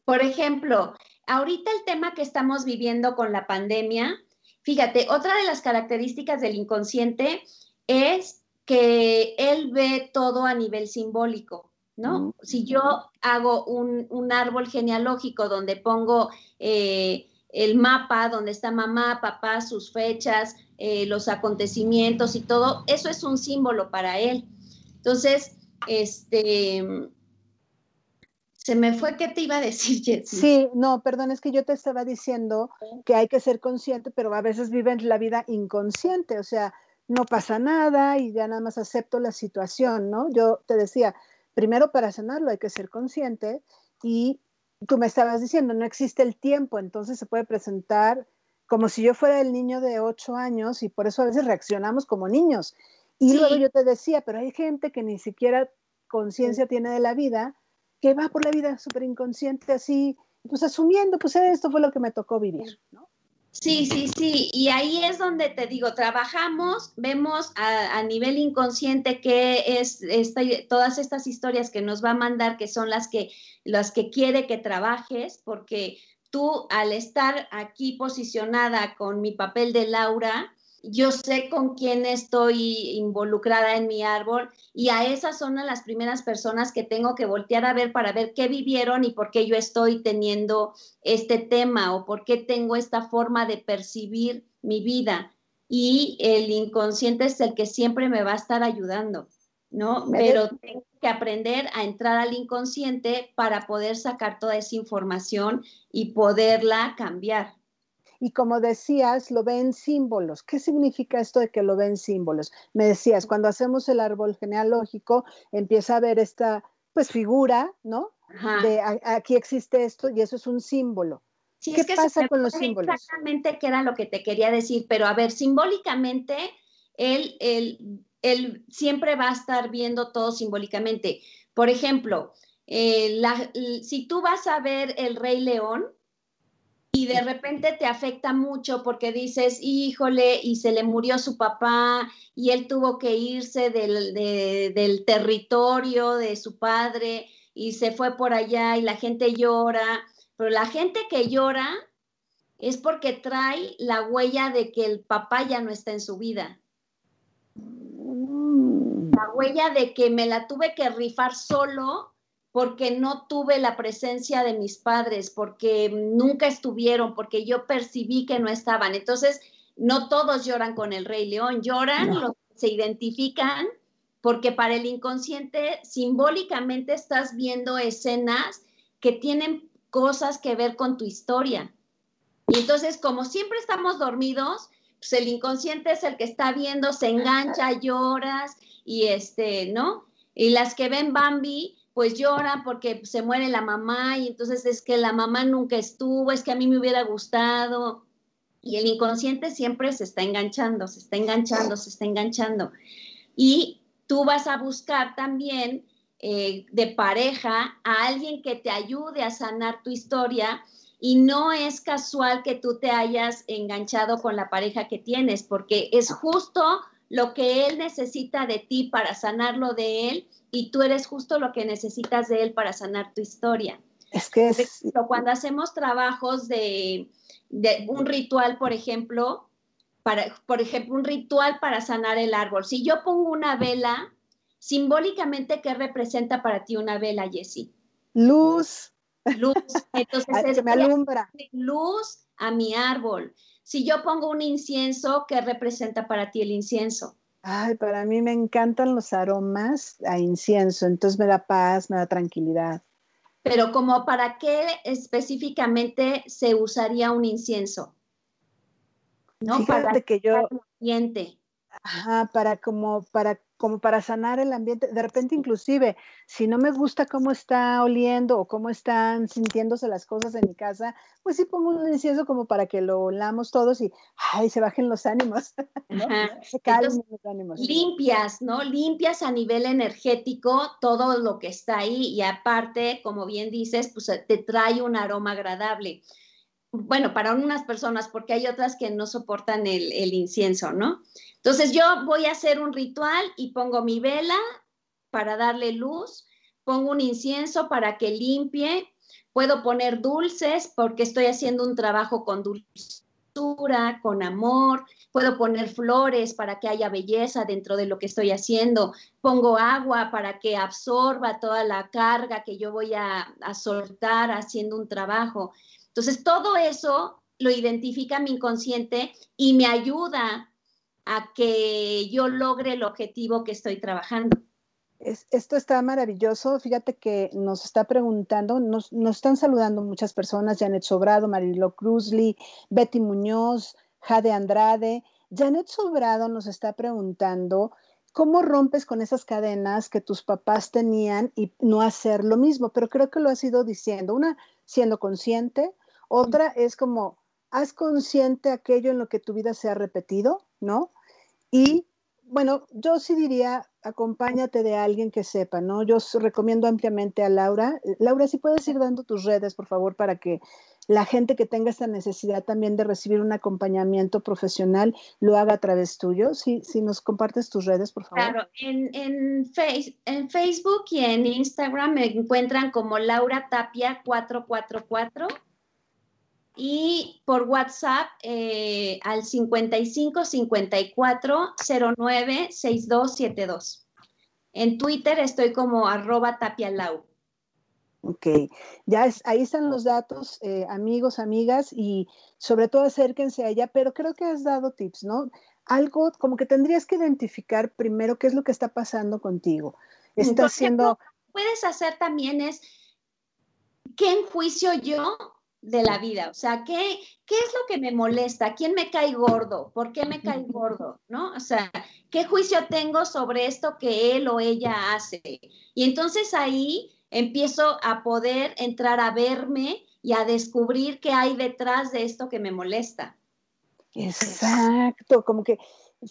S2: Por ejemplo, ahorita el tema que estamos viviendo con la pandemia, fíjate, otra de las características del inconsciente es que él ve todo a nivel simbólico. ¿no? Si yo hago un, árbol genealógico donde pongo eh, el mapa, donde está mamá, papá, sus fechas, eh, los acontecimientos y todo, eso es un símbolo para él. Entonces, este, se me fue qué te iba a decir, Jessy.
S1: Sí, no, perdón, es que yo te estaba diciendo que hay que ser consciente, pero a veces viven la vida inconsciente, o sea, no pasa nada y ya nada más acepto la situación, ¿no? Yo te decía, primero para sanarlo hay que ser consciente y tú me estabas diciendo, no existe el tiempo, entonces se puede presentar como si yo fuera el niño de ocho años y por eso a veces reaccionamos como niños. Y luego yo te decía, pero hay gente que ni siquiera conciencia tiene de la vida, que va por la vida súper inconsciente así, pues asumiendo, pues esto fue lo que me tocó vivir, ¿no?
S2: Sí, sí, sí. Y ahí es donde te digo, trabajamos, vemos a, nivel inconsciente qué es todas estas historias que nos va a mandar, que son las que, las que quiere que trabajes, porque tú al estar aquí posicionada con mi papel de Laura, yo sé con quién estoy involucrada en mi árbol y a esas son las primeras personas que tengo que voltear a ver para ver qué vivieron y por qué yo estoy teniendo este tema o por qué tengo esta forma de percibir mi vida. Y el inconsciente es el que siempre me va a estar ayudando, ¿no? Pero tengo que aprender a entrar al inconsciente para poder sacar toda esa información y poderla cambiar.
S1: Y como decías, lo ven símbolos. ¿Qué significa esto de que lo ven símbolos? Me decías, cuando hacemos el árbol genealógico, empieza a ver esta pues figura, ¿no? De aquí existe esto y eso es un símbolo.
S2: ¿Qué pasa con los símbolos? Exactamente qué era lo que te quería decir, pero a ver, simbólicamente, él, él, siempre va a estar viendo todo simbólicamente. Por ejemplo, eh, si tú vas a ver el Rey León, y de repente te afecta mucho porque dices, híjole, y se le murió su papá y él tuvo que irse del, del territorio de su padre y se fue por allá y la gente llora, pero la gente que llora es porque trae la huella de que el papá ya no está en su vida. La huella de que me la tuve que rifar solo porque no tuve la presencia de mis padres, porque nunca estuvieron, porque yo percibí que no estaban. Entonces, no todos lloran con el Rey León, lloran, los se identifican, porque para el inconsciente simbólicamente estás viendo escenas que tienen cosas que ver con tu historia. Y entonces, como siempre estamos dormidos, pues el inconsciente es el que está viendo, se engancha, lloras y este, ¿no? Y las que ven Bambi, pues lloran porque se muere la mamá y entonces es que la mamá nunca estuvo, es que a mí me hubiera gustado. Y el inconsciente siempre se está enganchando, se está enganchando, se está enganchando. Y tú vas a buscar también eh, de pareja a alguien que te ayude a sanar tu historia y no es casual que tú te hayas enganchado con la pareja que tienes, porque es justo lo que él necesita de ti para sanarlo de él y tú eres justo lo que necesitas de él para sanar tu historia.
S1: Es que es...
S2: Cuando hacemos trabajos de, de un ritual, por ejemplo, para, por ejemplo, un ritual para sanar el árbol. Si yo pongo una vela, simbólicamente, ¿qué representa para ti una vela, Jessie?
S1: Luz.
S2: Luz. Entonces,
S1: es me alumbra.
S2: luz a mi árbol. Si yo pongo un incienso, ¿qué representa para ti el incienso?
S1: Ay, para mí me encantan los aromas a incienso, entonces me da paz, me da tranquilidad.
S2: Pero como para qué específicamente se usaría un incienso?
S1: ¿No? Fíjate para que yo
S2: ambiente.
S1: Ajá, para como para como para sanar el ambiente. De repente, inclusive, si no me gusta cómo está oliendo o cómo están sintiéndose las cosas en mi casa, pues sí pongo un incienso como para que lo olamos todos y ay, se bajen los ánimos, Se calmen los ánimos.
S2: Limpias, ¿no? Limpias a nivel energético todo lo que está ahí y aparte, como bien dices, pues te trae un aroma agradable bueno, para unas personas, porque hay otras que no soportan el, incienso, ¿no? Entonces yo voy a hacer un ritual y pongo mi vela para darle luz, pongo un incienso para que limpie, puedo poner dulces porque estoy haciendo un trabajo con dulzura, con amor, puedo poner flores para que haya belleza dentro de lo que estoy haciendo, pongo agua para que absorba toda la carga que yo voy a, a soltar haciendo un trabajo. Entonces, todo eso lo identifica mi inconsciente y me ayuda a que yo logre el objetivo que estoy trabajando.
S1: esto está maravilloso. Fíjate que nos está preguntando, nos, están saludando muchas personas, Janet Sobrado, Marilo Cruzli, Betty Muñoz, Jade Andrade. Janet Sobrado nos está preguntando cómo rompes con esas cadenas que tus papás tenían y no hacer lo mismo, pero creo que lo has ido diciendo. Una, siendo consciente, otra es como, haz consciente aquello en lo que tu vida se ha repetido, ¿no? Y bueno, yo sí diría, acompáñate de alguien que sepa, ¿no? Yo recomiendo ampliamente a Laura. Laura, si puedes ir dando tus redes, por favor, para que la gente que tenga esta necesidad también de recibir un acompañamiento profesional lo haga a través tuyo. Si, nos compartes tus redes, por favor.
S2: Claro, en, en, en Facebook y en Instagram me encuentran como Laura Tapia 444 y por WhatsApp eh, al 55 54 09 6272. En Twitter estoy como arroba tapialau.
S1: Ok, ya ahí están los datos, eh, amigos, amigas, y sobre todo acérquense a ella, pero creo que has dado tips, ¿no? Algo como que tendrías que identificar primero qué es lo que está pasando contigo. Está haciendo...
S2: Puedes hacer también es, ¿qué enjuicio yo de la vida. O sea, ¿qué, ¿qué es lo que me molesta? ¿Quién me cae gordo? ¿Por qué me cae gordo? ¿No? O sea, ¿qué juicio tengo sobre esto que él o ella hace? Y entonces ahí empiezo a poder entrar a verme y a descubrir qué hay detrás de esto que me molesta.
S1: Exacto, como que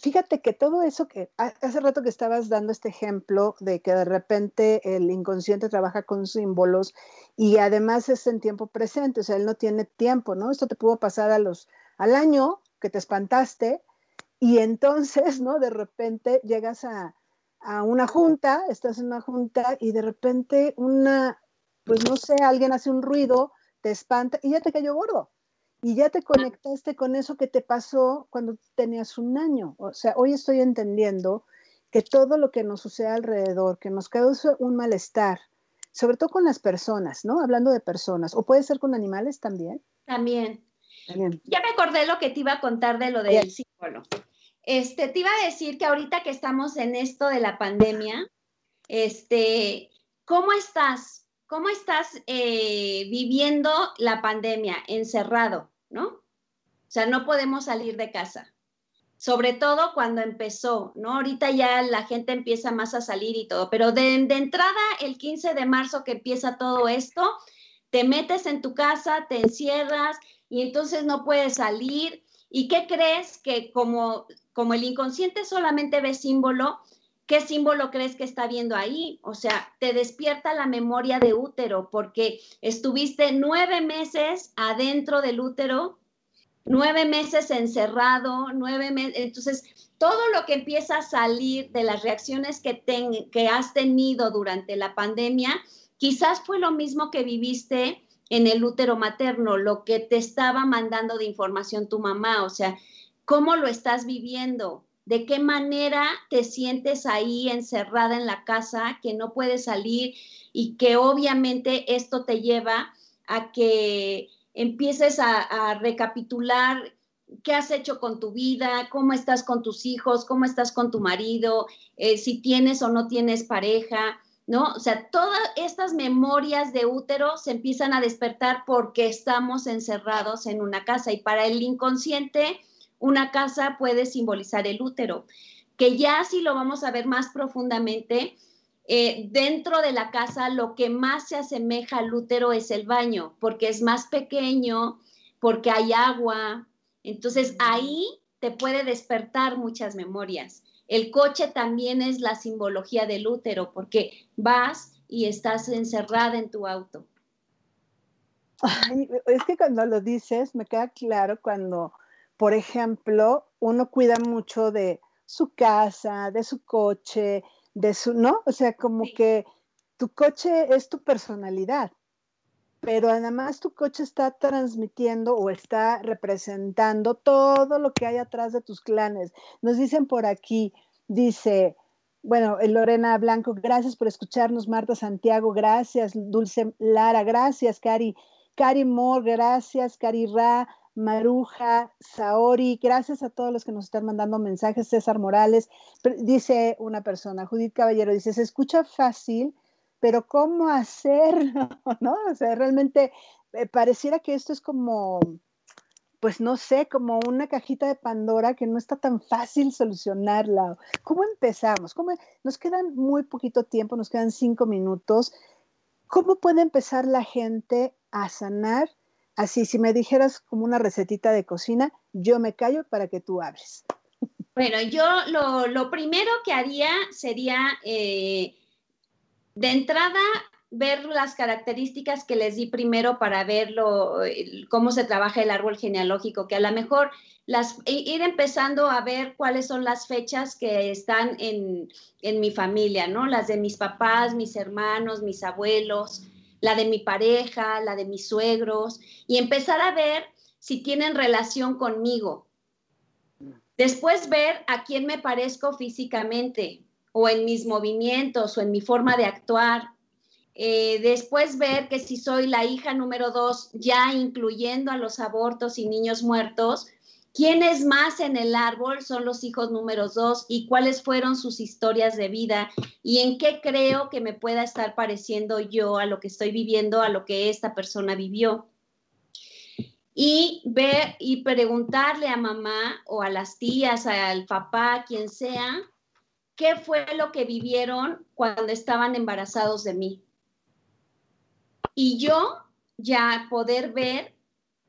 S1: Fíjate que todo eso que hace rato que estabas dando este ejemplo de que de repente el inconsciente trabaja con símbolos y además es en tiempo presente, o sea, él no tiene tiempo, ¿no? Esto te pudo pasar a los, al año que te espantaste y entonces, ¿no? De repente llegas a, una junta, estás en una junta y de repente una, pues no sé, alguien hace un ruido, te espanta y ya te cayó gordo y ya te conectaste con eso que te pasó cuando tenías un año. O sea, hoy estoy entendiendo que todo lo que nos sucede alrededor, que nos causa un malestar, sobre todo con las personas, ¿no? Hablando de personas, o puede ser con animales también.
S2: También. Ya me acordé lo que te iba a contar de lo del símbolo. Este, te iba a decir que ahorita que estamos en esto de la pandemia, este, ¿cómo estás? ¿Cómo estás eh, viviendo la pandemia encerrado? ¿No? O sea, no podemos salir de casa. sobre todo cuando empezó, ¿no? Ahorita ya la gente empieza más a salir y todo, pero de, entrada, el 15 de marzo que empieza todo esto, te metes en tu casa, te encierras y entonces no puedes salir. ¿Y qué crees? Que como, como el inconsciente solamente ve símbolo, ¿qué símbolo crees que está viendo ahí? O sea, te despierta la memoria de útero porque estuviste nueve meses adentro del útero nueve meses encerrado, nueve meses, entonces todo lo que empieza a salir de las reacciones que, que has tenido durante la pandemia, quizás fue lo mismo que viviste en el útero materno, lo que te estaba mandando de información tu mamá, o sea, cómo lo estás viviendo, de qué manera te sientes ahí encerrada en la casa, que no puedes salir y que obviamente esto te lleva a que empieces a, recapitular qué has hecho con tu vida, cómo estás con tus hijos, cómo estás con tu marido, eh, si tienes o no tienes pareja, ¿no? O sea, todas estas memorias de útero se empiezan a despertar porque estamos encerrados en una casa y para el inconsciente una casa puede simbolizar el útero, que ya si lo vamos a ver más profundamente, eh, dentro de la casa lo que más se asemeja al útero es el baño, porque es más pequeño, porque hay agua. Entonces ahí te puede despertar muchas memorias. El coche también es la simbología del útero, porque vas y estás encerrada en tu auto.
S1: es que cuando lo dices, me queda claro cuando, por ejemplo, uno cuida mucho de su casa, de su coche, de su, ¿no? O sea, como que tu coche es tu personalidad, pero además tu coche está transmitiendo o está representando todo lo que hay atrás de tus clanes. Nos dicen por aquí, dice, bueno, Lorena Blanco, gracias por escucharnos, Marta Santiago, gracias, Dulce Lara, gracias, Cari, Cari Moore, gracias, Cari Ra, Maruja, Saori, gracias a todos los que nos están mandando mensajes, César Morales, dice una persona, Judith Caballero, dice, se escucha fácil, pero ¿cómo hacerlo? ¿No? O sea, realmente eh, pareciera que esto es como, pues no sé, como una cajita de Pandora que no está tan fácil solucionarla. ¿Cómo empezamos? ¿Cómo? Nos quedan muy poquito tiempo, nos quedan cinco minutos. ¿Cómo puede empezar la gente a sanar Así, si me dijeras como una recetita de cocina, yo me callo para que tú hables.
S2: Bueno, yo lo, primero que haría sería, eh, de entrada, ver las características que les di primero para ver cómo se trabaja el árbol genealógico, que a lo mejor las, ir empezando a ver cuáles son las fechas que están en, en mi familia, ¿no? Las de mis papás, mis hermanos, mis abuelos, la de mi pareja, la de mis suegros, y empezar a ver si tienen relación conmigo. Después ver a quién me parezco físicamente, o en mis movimientos, o en mi forma de actuar. Eh, después ver que si soy la hija número dos, ya incluyendo a los abortos y niños muertos, ¿Quiénes más en el árbol son los hijos números dos y cuáles fueron sus historias de vida y en qué creo que me pueda estar pareciendo yo a lo que estoy viviendo, a lo que esta persona vivió? Y ver y preguntarle a mamá o a las tías, al papá, quien sea, qué fue lo que vivieron cuando estaban embarazados de mí. Y yo ya poder ver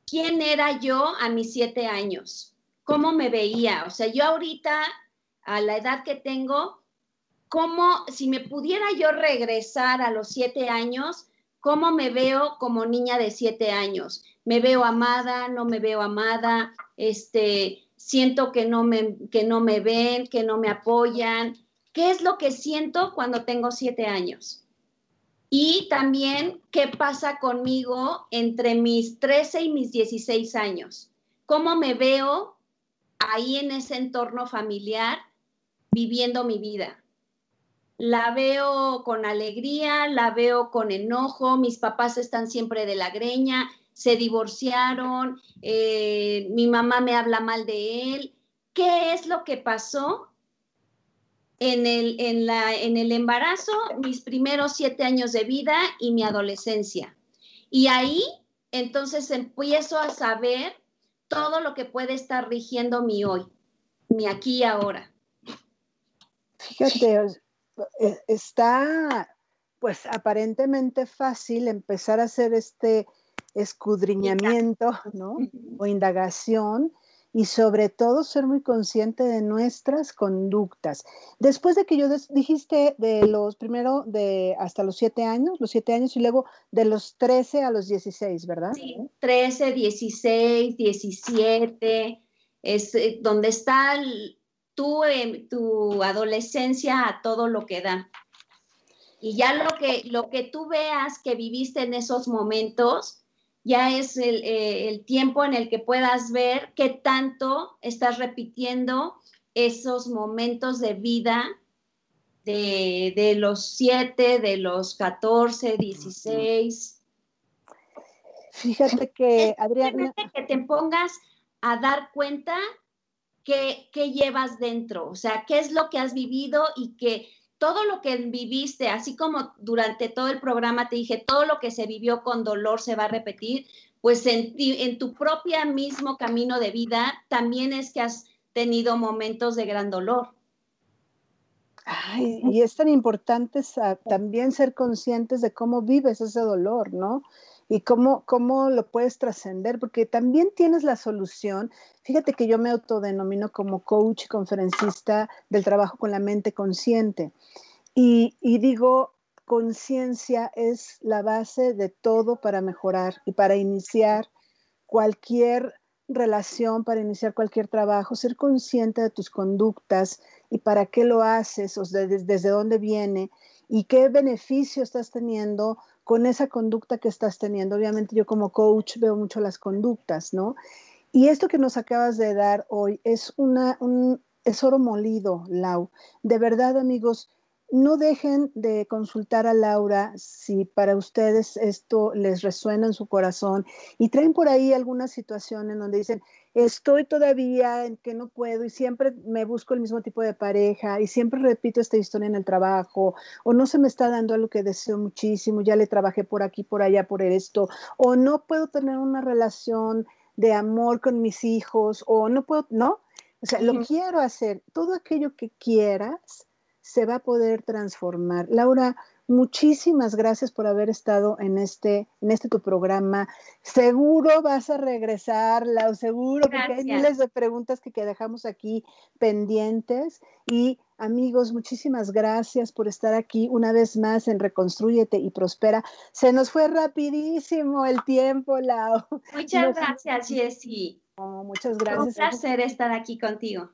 S2: quién era yo a mis siete años, cómo me veía. O sea, yo ahorita, a la edad que tengo, cómo, si me pudiera yo regresar a los siete años, cómo me veo como niña de siete años. Me veo amada, no me veo amada, este, siento que no me, que no me ven, que no me apoyan. ¿Qué es lo que siento cuando tengo siete años? Y también qué pasa conmigo entre mis 13 y mis 16 años. ¿Cómo me veo ahí en ese entorno familiar viviendo mi vida? La veo con alegría, la veo con enojo, mis papás están siempre de la greña, se divorciaron, eh, mi mamá me habla mal de él. ¿Qué es lo que pasó en el, en, la, en el embarazo, mis primeros siete años de vida y mi adolescencia. Y ahí entonces empiezo a saber todo lo que puede estar rigiendo mi hoy, mi aquí y ahora.
S1: Fíjate, e, está pues aparentemente fácil empezar a hacer este escudriñamiento, ¿no? O indagación y sobre todo ser muy consciente de nuestras conductas. Después de que yo dijiste de los primero de hasta los siete años, los siete años y luego de los 13 a los 16, ¿verdad?
S2: Sí, 13, 16, 17, es eh, donde está tu, tu adolescencia a todo lo que da. Y ya lo que, lo que tú veas que viviste en esos momentos, ya es eh, el, tiempo en el que puedas ver qué tanto estás repitiendo esos momentos de vida de, los 7, de los 14, 16.
S1: Fíjate que, Adriana...
S2: Que te pongas a dar cuenta qué, qué llevas dentro, o sea, qué es lo que has vivido y que todo lo que viviste, así como durante todo el programa te dije, todo lo que se vivió con dolor se va a repetir, pues en, en tu propia mismo camino de vida también es que has tenido momentos de gran dolor.
S1: Ay, y es tan importante también ser conscientes de cómo vives ese dolor, ¿no? Y cómo, cómo lo puedes trascender, porque también tienes la solución. Fíjate que yo me autodenomino como coach, conferencista del trabajo con la mente consciente. Y, y digo, conciencia es la base de todo para mejorar y para iniciar cualquier relación, para iniciar cualquier trabajo, ser consciente de tus conductas y para qué lo haces, o desde, desde dónde viene y qué beneficio estás teniendo con esa conducta que estás teniendo. Obviamente yo como coach veo mucho las conductas, ¿no? Y esto que nos acabas de dar hoy es un, es oro molido, Lau. De verdad, amigos, no dejen de consultar a Laura si para ustedes esto les resuena en su corazón y traen por ahí alguna situación en donde dicen, estoy todavía en que no puedo y siempre me busco el mismo tipo de pareja y siempre repito esta historia en el trabajo o no se me está dando algo que deseo muchísimo, ya le trabajé por aquí, por allá, por esto, o no puedo tener una relación de amor con mis hijos o no puedo, ¿no? O sea, lo quiero hacer, todo aquello que quieras se va a poder transformar. Laura, muchísimas gracias por haber estado en este, en este tu programa. Seguro vas a regresar, Lau, seguro, porque hay miles de preguntas que, que dejamos aquí pendientes. Y amigos, muchísimas gracias por estar aquí una vez más en Reconstrúyete y Prospera. Se nos fue rapidísimo el tiempo, Lau.
S2: Muchas gracias, Jessie.
S1: muchas gracias.
S2: Un placer estar aquí contigo.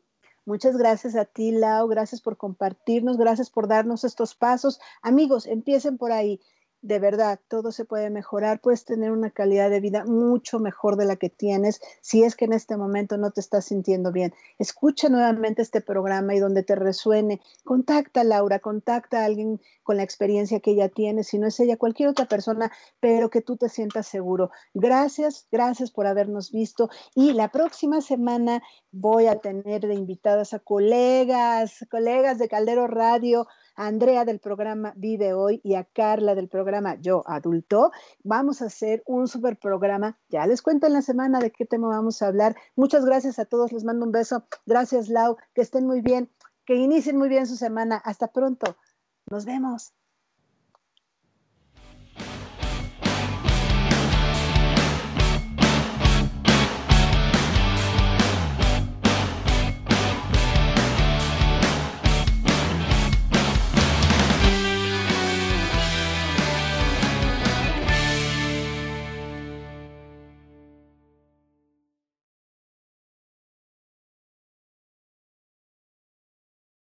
S1: Muchas gracias a ti, Lau. Gracias por compartirnos. Gracias por darnos estos pasos. Amigos, empiecen por ahí de verdad, todo se puede mejorar, puedes tener una calidad de vida mucho mejor de la que tienes si es que en este momento no te estás sintiendo bien. Escucha nuevamente este programa y donde te resuene, contacta a Laura, contacta a alguien con la experiencia que ella tiene, si no es ella, cualquier otra persona, pero que tú te sientas seguro. Gracias, gracias por habernos visto y la próxima semana voy a tener de invitadas a colegas, colegas de Caldero Radio a Andrea del programa Vive Hoy y a Carla del programa Yo Adulto. Vamos a hacer un super programa. Ya les cuento en la semana de qué tema vamos a hablar. Muchas gracias a todos. Les mando un beso. Gracias, Lau. Que estén muy bien. Que inicien muy bien su semana. Hasta pronto. Nos vemos.